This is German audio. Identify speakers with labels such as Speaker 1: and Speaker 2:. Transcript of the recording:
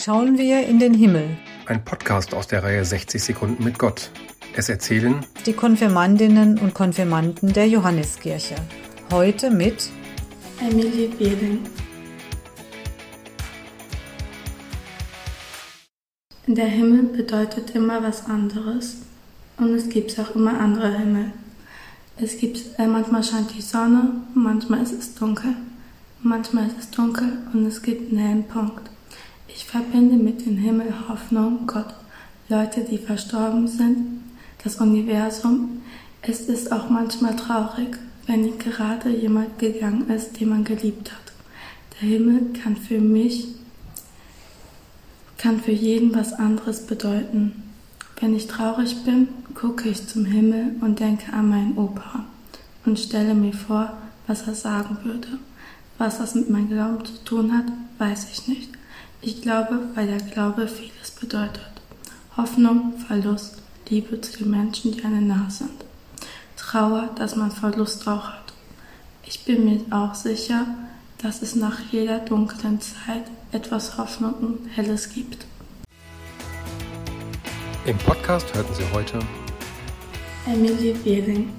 Speaker 1: schauen wir in den Himmel.
Speaker 2: Ein Podcast aus der Reihe 60 Sekunden mit Gott. Es erzählen
Speaker 1: die Konfirmandinnen und Konfirmanden der Johanneskirche. Heute mit
Speaker 3: Emilie Behling. Der Himmel bedeutet immer was anderes und es gibt auch immer andere Himmel. Es gibt, äh, manchmal scheint die Sonne, manchmal ist es dunkel, manchmal ist es dunkel und es gibt einen hellen Punkt. Ich verbinde mit dem Himmel Hoffnung, Gott, Leute, die verstorben sind, das Universum. Es ist auch manchmal traurig, wenn gerade jemand gegangen ist, den man geliebt hat. Der Himmel kann für mich, kann für jeden was anderes bedeuten. Wenn ich traurig bin, gucke ich zum Himmel und denke an meinen Opa und stelle mir vor, was er sagen würde. Was das mit meinem Glauben zu tun hat, weiß ich nicht. Ich glaube, weil der Glaube vieles bedeutet. Hoffnung, Verlust, Liebe zu den Menschen, die einem nah sind. Trauer, dass man Verlust auch hat. Ich bin mir auch sicher, dass es nach jeder dunklen Zeit etwas Hoffnung und Helles gibt.
Speaker 2: Im Podcast hörten Sie heute
Speaker 3: Emily Behling.